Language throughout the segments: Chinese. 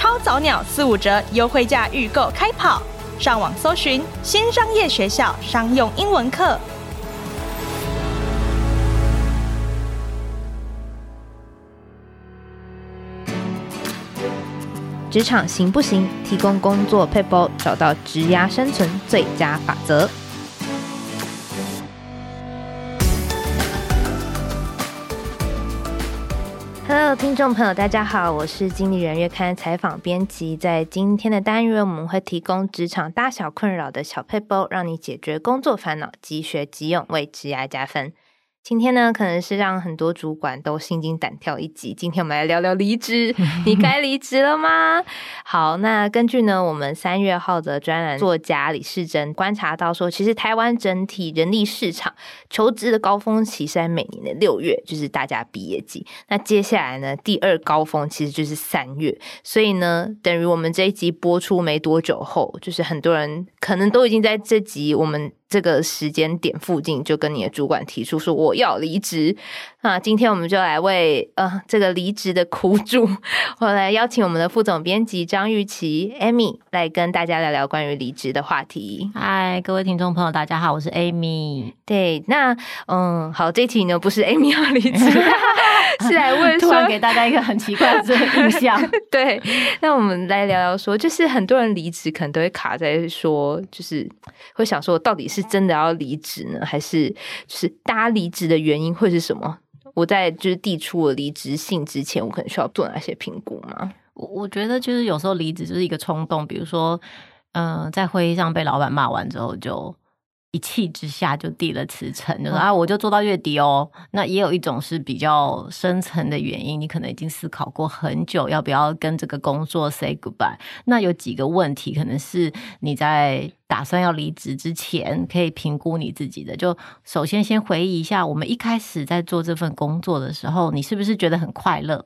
超早鸟四五折优惠价预购开跑，上网搜寻新商业学校商用英文课。职场行不行？提供工作撇步，找到职涯生存最佳法则。Hello，听众朋友，大家好，我是经理人月刊采访编辑。在今天的单元，我们会提供职场大小困扰的小配包，让你解决工作烦恼，即学即用，为职涯加分。今天呢，可能是让很多主管都心惊胆跳一集。今天我们来聊聊离职，你该离职了吗？好，那根据呢，我们三月号的专栏作家李世珍观察到说，其实台湾整体人力市场求职的高峰期是在每年的六月，就是大家毕业季。那接下来呢，第二高峰其实就是三月。所以呢，等于我们这一集播出没多久后，就是很多人可能都已经在这集我们。这个时间点附近，就跟你的主管提出说我要离职。那今天我们就来为呃这个离职的苦主，我来邀请我们的副总编辑张玉琪 Amy 来跟大家聊聊关于离职的话题。嗨，各位听众朋友，大家好，我是 Amy。对，那嗯，好，这题呢不是 Amy 要离职，是来问说，突然给大家一个很奇怪的这个印象。对，那我们来聊聊说，就是很多人离职可能都会卡在说，就是会想说，到底是。是真的要离职呢，还是就是大家离职的原因会是什么？我在就是递出我离职信之前，我可能需要做哪些评估吗？我我觉得就是有时候离职就是一个冲动，比如说，嗯、呃，在会议上被老板骂完之后，就一气之下就递了辞呈，就说、嗯、啊，我就做到月底哦。那也有一种是比较深层的原因，你可能已经思考过很久，要不要跟这个工作 say goodbye。那有几个问题，可能是你在。打算要离职之前，可以评估你自己的。就首先先回忆一下，我们一开始在做这份工作的时候，你是不是觉得很快乐？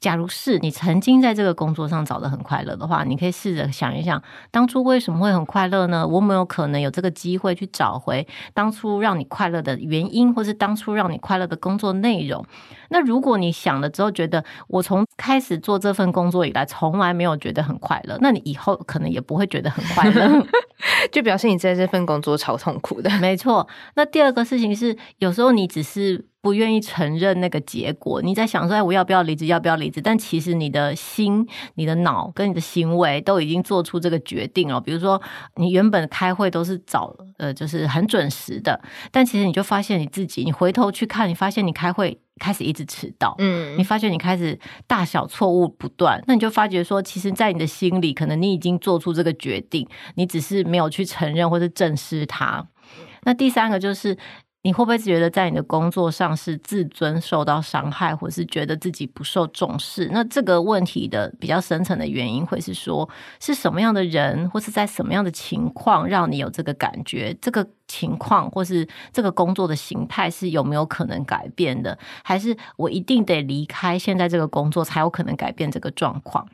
假如是你曾经在这个工作上找得很快乐的话，你可以试着想一想，当初为什么会很快乐呢？我没有可能有这个机会去找回当初让你快乐的原因，或是当初让你快乐的工作内容。那如果你想了之后觉得我从开始做这份工作以来从来没有觉得很快乐，那你以后可能也不会觉得很快乐。就表示你在这份工作超痛苦的，没错。那第二个事情是，有时候你只是不愿意承认那个结果，你在想说，哎，我要不要离职？要不要离职？但其实你的心、你的脑跟你的行为都已经做出这个决定了。比如说，你原本开会都是早，呃，就是很准时的，但其实你就发现你自己，你回头去看，你发现你开会。开始一直迟到，嗯，你发觉你开始大小错误不断，那你就发觉说，其实，在你的心里，可能你已经做出这个决定，你只是没有去承认或者正视它。那第三个就是。你会不会觉得在你的工作上是自尊受到伤害，或是觉得自己不受重视？那这个问题的比较深层的原因，会是说是什么样的人，或是在什么样的情况让你有这个感觉？这个情况或是这个工作的形态是有没有可能改变的？还是我一定得离开现在这个工作才有可能改变这个状况？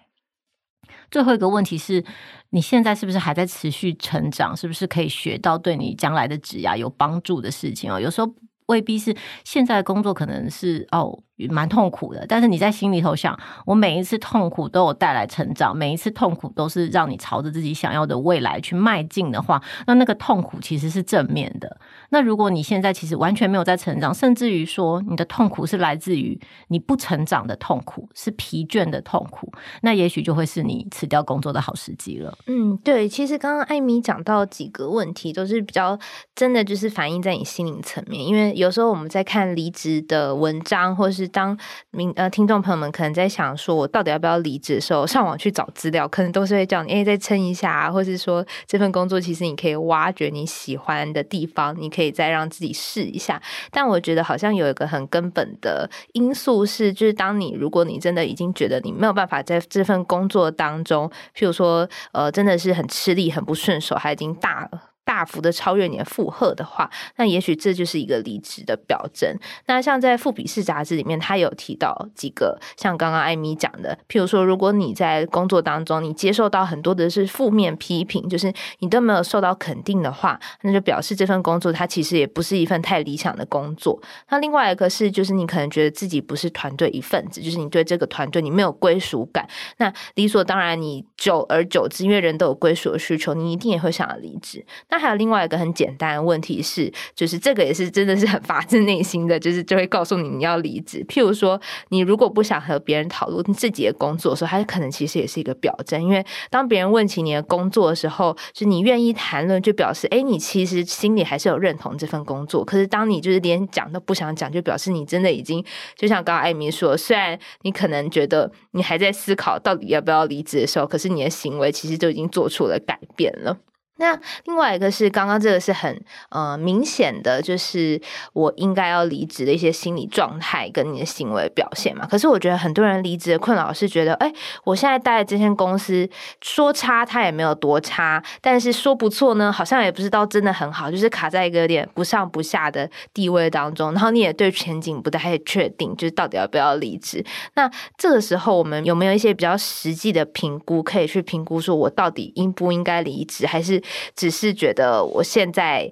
最后一个问题是，你现在是不是还在持续成长？是不是可以学到对你将来的职业有帮助的事情哦？有时候未必是现在的工作，可能是哦。蛮痛苦的，但是你在心里头想，我每一次痛苦都有带来成长，每一次痛苦都是让你朝着自己想要的未来去迈进的话，那那个痛苦其实是正面的。那如果你现在其实完全没有在成长，甚至于说你的痛苦是来自于你不成长的痛苦，是疲倦的痛苦，那也许就会是你辞掉工作的好时机了。嗯，对，其实刚刚艾米讲到几个问题，都是比较真的，就是反映在你心灵层面，因为有时候我们在看离职的文章，或是当明呃听众朋友们可能在想说我到底要不要离职的时候，上网去找资料，可能都是会叫你哎再撑一下啊，或是说这份工作其实你可以挖掘你喜欢的地方，你可以再让自己试一下。但我觉得好像有一个很根本的因素是，就是当你如果你真的已经觉得你没有办法在这份工作当中，譬如说呃真的是很吃力、很不顺手，还已经大了。大幅的超越你的负荷的话，那也许这就是一个离职的表征。那像在《富比士》杂志里面，他有提到几个，像刚刚艾米讲的，譬如说，如果你在工作当中你接受到很多的是负面批评，就是你都没有受到肯定的话，那就表示这份工作它其实也不是一份太理想的工作。那另外一个是，就是你可能觉得自己不是团队一份子，就是你对这个团队你没有归属感。那理所当然，你久而久之，因为人都有归属的需求，你一定也会想要离职。那还有另外一个很简单的问题是，就是这个也是真的是很发自内心的，就是就会告诉你你要离职。譬如说，你如果不想和别人讨论自己的工作的时候，它可能其实也是一个表征。因为当别人问起你的工作的时候，就你愿意谈论，就表示哎，你其实心里还是有认同这份工作。可是当你就是连讲都不想讲，就表示你真的已经就像刚刚艾米说，虽然你可能觉得你还在思考到底要不要离职的时候，可是你的行为其实就已经做出了改变了。那另外一个是刚刚这个是很呃明显的，就是我应该要离职的一些心理状态跟你的行为表现嘛。可是我觉得很多人离职的困扰是觉得，哎，我现在待的这间公司说差它也没有多差，但是说不错呢，好像也不是到真的很好，就是卡在一个有点不上不下的地位当中。然后你也对前景不太确定，就是到底要不要离职。那这个时候我们有没有一些比较实际的评估，可以去评估说我到底应不应该离职，还是？只是觉得我现在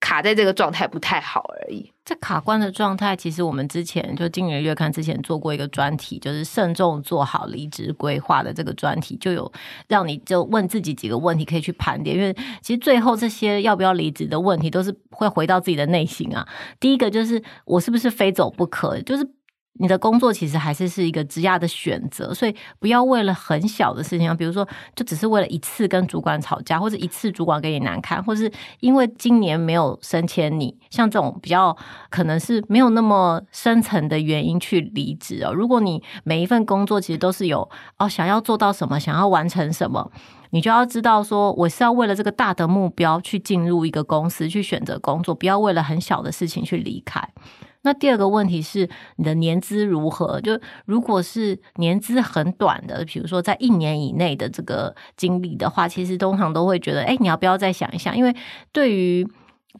卡在这个状态不太好而已。这卡关的状态，其实我们之前就《经理人月刊》之前做过一个专题，就是慎重做好离职规划的这个专题，就有让你就问自己几个问题可以去盘点。因为其实最后这些要不要离职的问题，都是会回到自己的内心啊。第一个就是我是不是非走不可？就是。你的工作其实还是是一个职业的选择，所以不要为了很小的事情，比如说就只是为了一次跟主管吵架，或者一次主管给你难堪，或是因为今年没有升迁你，像这种比较可能是没有那么深层的原因去离职哦。如果你每一份工作其实都是有哦想要做到什么，想要完成什么，你就要知道说我是要为了这个大的目标去进入一个公司去选择工作，不要为了很小的事情去离开。那第二个问题是你的年资如何？就如果是年资很短的，比如说在一年以内的这个经历的话，其实通常都会觉得，哎，你要不要再想一想？因为对于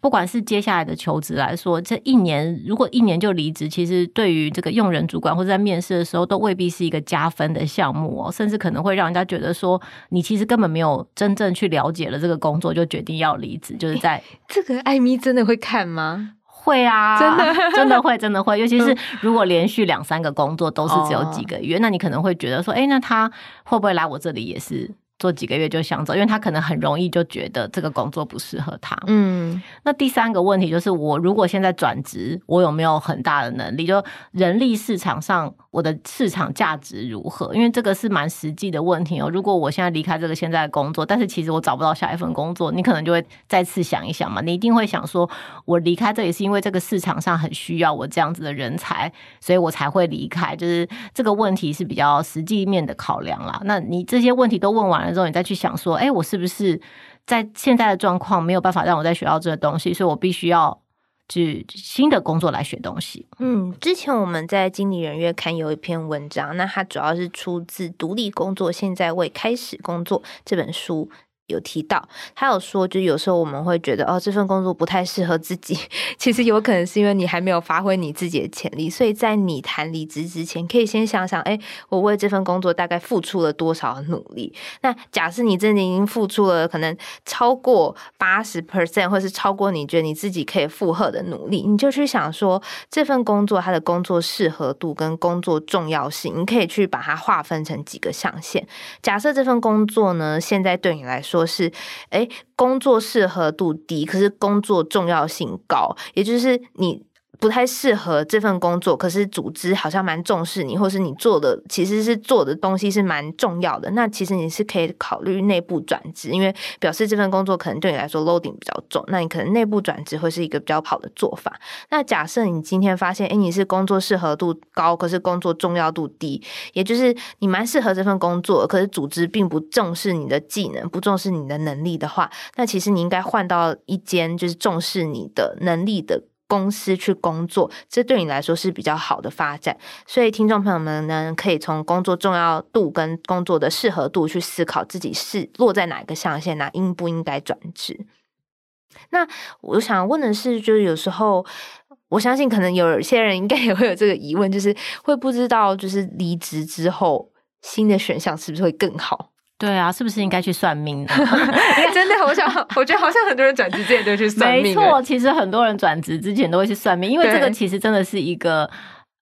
不管是接下来的求职来说，这一年如果一年就离职，其实对于这个用人主管或者在面试的时候，都未必是一个加分的项目哦，甚至可能会让人家觉得说，你其实根本没有真正去了解了这个工作，就决定要离职，就是在这个艾米真的会看吗？会啊，真的？真的会真的会，尤其是如果连续两三个工作都是只有几个月，那你可能会觉得说，哎，那他会不会来我这里也是？做几个月就想走，因为他可能很容易就觉得这个工作不适合他。嗯，那第三个问题就是，我如果现在转职，我有没有很大的能力？就人力市场上，我的市场价值如何？因为这个是蛮实际的问题哦。如果我现在离开这个现在的工作，但是其实我找不到下一份工作，你可能就会再次想一想嘛。你一定会想说，我离开这里是因为这个市场上很需要我这样子的人才，所以我才会离开。就是这个问题是比较实际面的考量啦。那你这些问题都问完了。之后你再去想说，哎，我是不是在现在的状况没有办法让我再学到这个东西，所以我必须要去新的工作来学东西。嗯，之前我们在《经理人月刊》有一篇文章，那它主要是出自《独立工作，现在未开始工作》这本书。有提到，他有说，就有时候我们会觉得，哦，这份工作不太适合自己。其实有可能是因为你还没有发挥你自己的潜力，所以在你谈离职之前，可以先想想，哎，我为这份工作大概付出了多少努力？那假设你真的已经付出了可能超过八十 percent，或是超过你觉得你自己可以负荷的努力，你就去想说，这份工作它的工作适合度跟工作重要性，你可以去把它划分成几个象限。假设这份工作呢，现在对你来说，说是，诶，工作适合度低，可是工作重要性高，也就是你不太适合这份工作，可是组织好像蛮重视你，或是你做的其实是做的东西是蛮重要的，那其实你是可以考虑内部转职，因为表示这份工作可能对你来说 loading 比较重，那你可能内部转职会是一个比较好的做法。那假设你今天发现，哎，你是工作适合度高，可是工作重要度低，也就是你蛮适合这份工作，可是组织并不重视你的技能，不重视你的能力的话，那其实你应该换到一间就是重视你的能力的公司去工作，这对你来说是比较好的发展。所以，听众朋友们呢，可以从工作重要度跟工作的适合度去思考自己是落在哪个象限，那应不应该转职？那我想问的是，就是有时候，我相信可能有些人应该也会有这个疑问，就是会不知道，就是离职之后新的选项是不是会更好？对啊，是不是应该去算命？真的，我想，我觉得好像很多人转职之前都去算命。没错，其实很多人转职之前都会去算命，因为这个其实真的是一个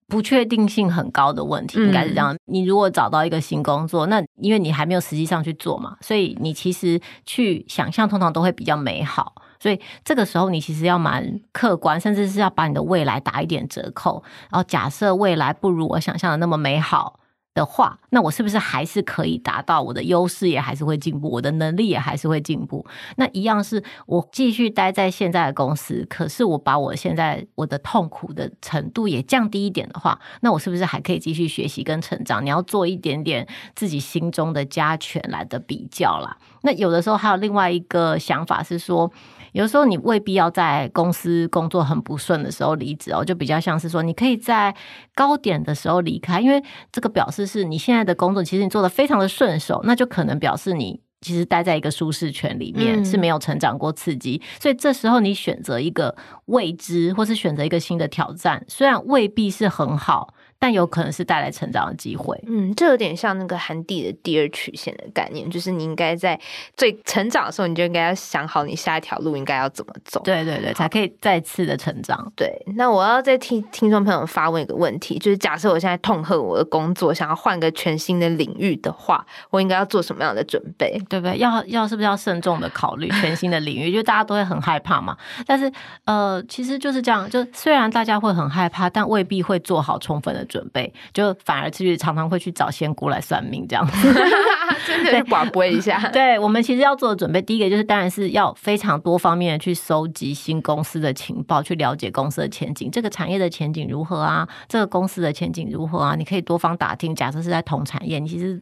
不确定性很高的问题，应该是这样。你如果找到一个新工作，那因为你还没有实际上去做嘛，所以你其实去想象通常都会比较美好。所以这个时候你其实要蛮客观，甚至是要把你的未来打一点折扣。然后假设未来不如我想象的那么美好。的话，那我是不是还是可以达到我的优势也还是会进步，我的能力也还是会进步？那一样是我继续待在现在的公司，可是我把我现在我的痛苦的程度也降低一点的话，那我是不是还可以继续学习跟成长？你要做一点点自己心中的加权来的比较啦。那有的时候还有另外一个想法是说。有时候你未必要在公司工作很不顺的时候离职哦，就比较像是说，你可以在高点的时候离开，因为这个表示是你现在的工作其实你做的非常的顺手，那就可能表示你其实待在一个舒适圈里面是没有成长过刺激，所以这时候你选择一个未知，或是选择一个新的挑战，虽然未必是很好。但有可能是带来成长的机会。嗯，这有点像那个寒地的第二曲线的概念，就是你应该在最成长的时候，你就应该要想好你下一条路应该要怎么走。对对对，才可以再次的成长。对，那我要再听听众朋友发问一个问题，就是假设我现在痛恨我的工作，想要换个全新的领域的话，我应该要做什么样的准备？对不对？要要是不是要慎重的考虑全新的领域？就大家都会很害怕嘛。但是呃，其实就是这样，就虽然大家会很害怕，但未必会做好充分的。准备就反而去常常会去找仙姑来算命这样子，真的是广播一下。对，我们其实要做的准备，第一个就是当然是要非常多方面的去收集新公司的情报，去了解公司的前景，这个产业的前景如何啊？这个公司的前景如何啊？你可以多方打听，假设是在同产业，你其实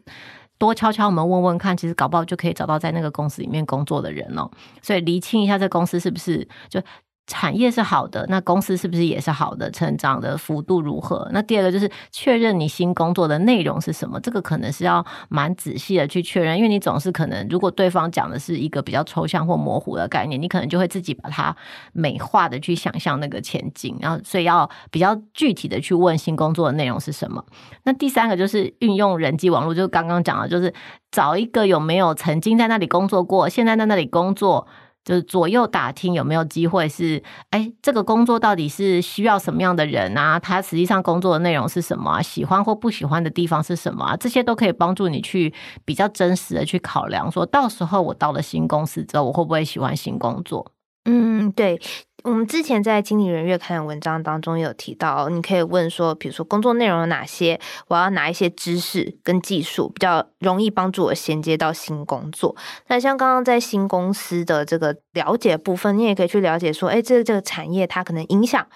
多敲敲门问问看，其实搞不好就可以找到在那个公司里面工作的人哦。所以厘清一下这公司是不是就。产业是好的，那公司是不是也是好的？成长的幅度如何？那第二个就是确认你新工作的内容是什么，这个可能是要蛮仔细的去确认，因为你总是可能，如果对方讲的是一个比较抽象或模糊的概念，你可能就会自己把它美化的去想象那个前景，然后所以要比较具体的去问新工作的内容是什么。那第三个就是运用人际网络，就刚刚讲的，就是找一个有没有曾经在那里工作过，现在在那里工作。就是左右打听有没有机会是，哎，这个工作到底是需要什么样的人啊？他实际上工作的内容是什么啊？喜欢或不喜欢的地方是什么啊？这些都可以帮助你去比较真实的去考量，说到时候我到了新公司之后，我会不会喜欢新工作？嗯，对。我们之前在经理人月刊的文章当中有提到，你可以问说，比如说工作内容有哪些，我要拿一些知识跟技术比较容易帮助我衔接到新工作。那像刚刚在新公司的这个了解部分，你也可以去了解说，哎，这这个产业它可能影响。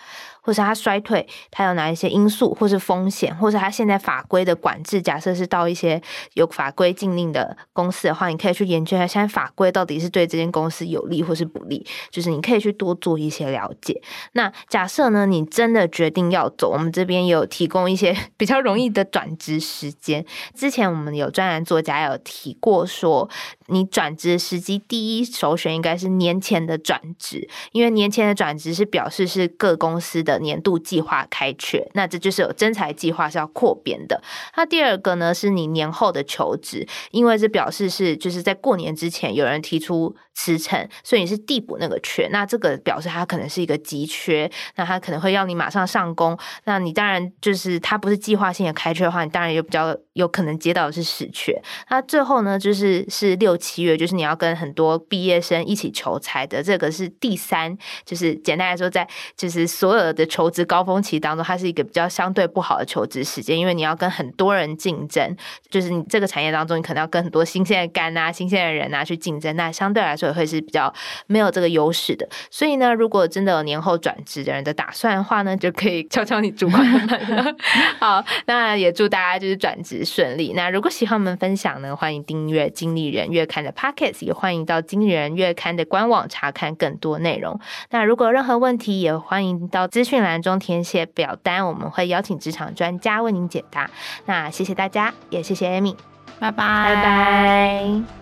或是它衰退，它有哪一些因素，或是风险，或是它现在法规的管制。假设是到一些有法规禁令的公司的话，你可以去研究一下现在法规到底是对这间公司有利或是不利，就是你可以去多做一些了解。那假设呢，你真的决定要走，我们这边有提供一些 比较容易的转职时间。之前我们有专栏作家有提过说，你转职时机第一首选应该是年前的转职，因为年前的转职是表示是各公司的。年度计划开缺，那这就是有征才计划是要扩编的。那第二个呢，是你年后的求职，因为这表示是就是在过年之前有人提出辞呈，所以你是递补那个缺。那这个表示它可能是一个急缺，那他可能会要你马上上工。那你当然就是它不是计划性的开缺的话，你当然有比较有可能接到的是死缺。那最后呢，就是是六七月，就是你要跟很多毕业生一起求才的，这个是第三，就是简单来说，在就是所有的。求职高峰期当中，它是一个比较相对不好的求职时间，因为你要跟很多人竞争，就是你这个产业当中，你可能要跟很多新鲜的肝啊、新鲜的人啊去竞争，那相对来说也会是比较没有这个优势的。所以呢，如果真的有年后转职的人的打算的话呢，就可以敲敲你主管的门。好，那也祝大家就是转职顺利。那如果喜欢我们分享呢，欢迎订阅《经理人月刊》的 Podcast，也欢迎到《经理人月刊》的官网查看更多内容。那如果有任何问题，也欢迎到资讯栏中填写表单，我们会邀请职场专家为您解答。那谢谢大家，也谢谢 Amy，拜拜，拜拜。